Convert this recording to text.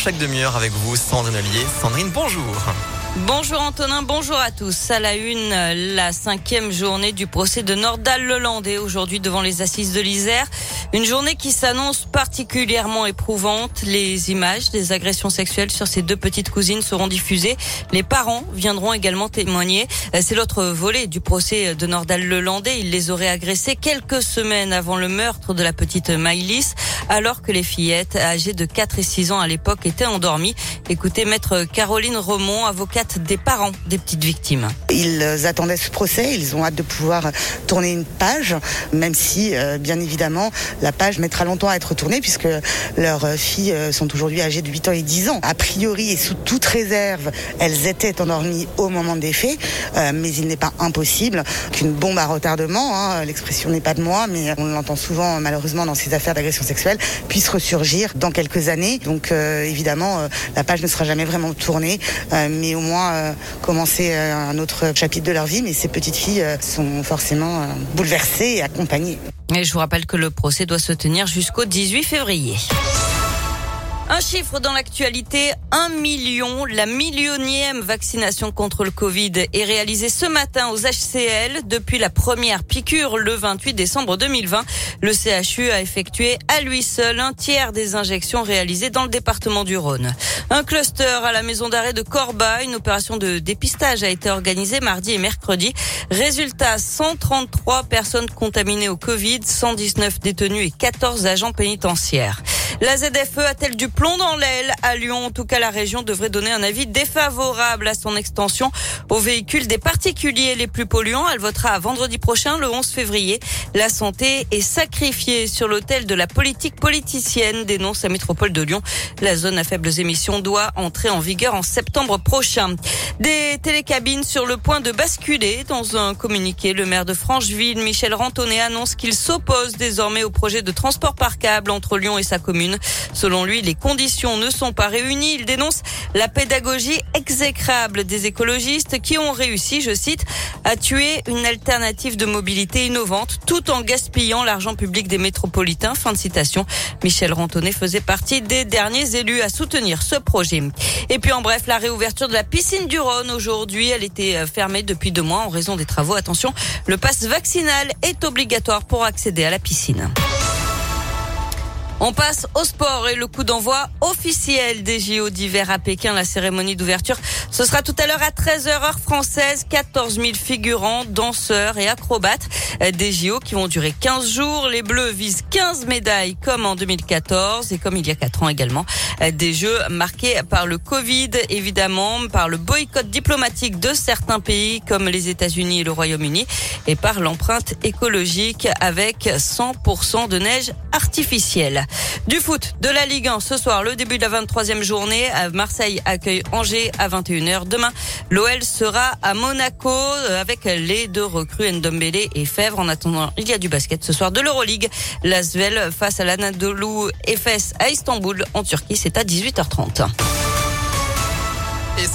Chaque demi-heure avec vous, Sandrine Ollier. Sandrine, bonjour. Bonjour Antonin, bonjour à tous. À la une, la cinquième journée du procès de Nordal Lelandais aujourd'hui devant les assises de l'Isère. Une journée qui s'annonce particulièrement éprouvante. Les images des agressions sexuelles sur ces deux petites cousines seront diffusées. Les parents viendront également témoigner. C'est l'autre volet du procès de Nordal Lelandais. Il les aurait agressés quelques semaines avant le meurtre de la petite Maïlis, alors que les fillettes âgées de 4 et 6 ans à l'époque étaient endormies. Écoutez maître Caroline Remond, avocate des parents des petites victimes. Ils attendaient ce procès, ils ont hâte de pouvoir tourner une page, même si, euh, bien évidemment, la page mettra longtemps à être tournée puisque leurs filles euh, sont aujourd'hui âgées de 8 ans et 10 ans. A priori et sous toute réserve, elles étaient endormies au moment des faits, euh, mais il n'est pas impossible qu'une bombe à retardement, hein, l'expression n'est pas de moi, mais on l'entend souvent malheureusement dans ces affaires d'agression sexuelle, puisse ressurgir dans quelques années. Donc évidemment, la page ne sera jamais vraiment tournée, mais au moins euh, commencer euh, un autre chapitre de leur vie, mais ces petites filles euh, sont forcément bouleversées et accompagnées. Et je vous rappelle que le procès doit se tenir jusqu'au 18 février. Un chiffre dans l'actualité, un million, la millionième vaccination contre le Covid est réalisée ce matin aux HCL depuis la première piqûre le 28 décembre 2020. Le CHU a effectué à lui seul un tiers des injections réalisées dans le département du Rhône. Un cluster à la maison d'arrêt de Corba, une opération de dépistage a été organisée mardi et mercredi. Résultat, 133 personnes contaminées au Covid, 119 détenus et 14 agents pénitentiaires. La ZFE a-t-elle du plomb dans l'aile à Lyon? En tout cas, la région devrait donner un avis défavorable à son extension aux véhicules des particuliers les plus polluants. Elle votera vendredi prochain, le 11 février. La santé est sacrifiée sur l'autel de la politique politicienne, dénonce la métropole de Lyon. La zone à faibles émissions doit entrer en vigueur en septembre prochain. Des télécabines sur le point de basculer. Dans un communiqué, le maire de Francheville, Michel Rantonnet, annonce qu'il s'oppose désormais au projet de transport par câble entre Lyon et sa commune. Selon lui, les conditions ne sont pas réunies. Il dénonce la pédagogie exécrable des écologistes qui ont réussi, je cite, à tuer une alternative de mobilité innovante tout en gaspillant l'argent public des métropolitains. Fin de citation. Michel Rantonnet faisait partie des derniers élus à soutenir ce projet. Et puis en bref, la réouverture de la piscine du Rhône aujourd'hui, elle était euh, fermée depuis deux mois en raison des travaux. Attention, le passe vaccinal est obligatoire pour accéder à la piscine. On passe au sport et le coup d'envoi officiel des JO d'hiver à Pékin. La cérémonie d'ouverture, ce sera tout à l'heure à 13h heure française. 14 000 figurants, danseurs et acrobates des JO qui vont durer 15 jours. Les Bleus visent 15 médailles comme en 2014 et comme il y a 4 ans également. Des Jeux marqués par le Covid, évidemment, par le boycott diplomatique de certains pays comme les États-Unis et le Royaume-Uni et par l'empreinte écologique avec 100% de neige artificielle. Du foot, de la Ligue 1 ce soir, le début de la 23e journée. Marseille accueille Angers à 21h. Demain, l'OL sera à Monaco euh, avec les deux recrues Ndombele et Fèvre. En attendant, il y a du basket ce soir de l'Euroleague. L'Asvel face à l'Anadolu Efes à Istanbul en Turquie, c'est à 18h30. Et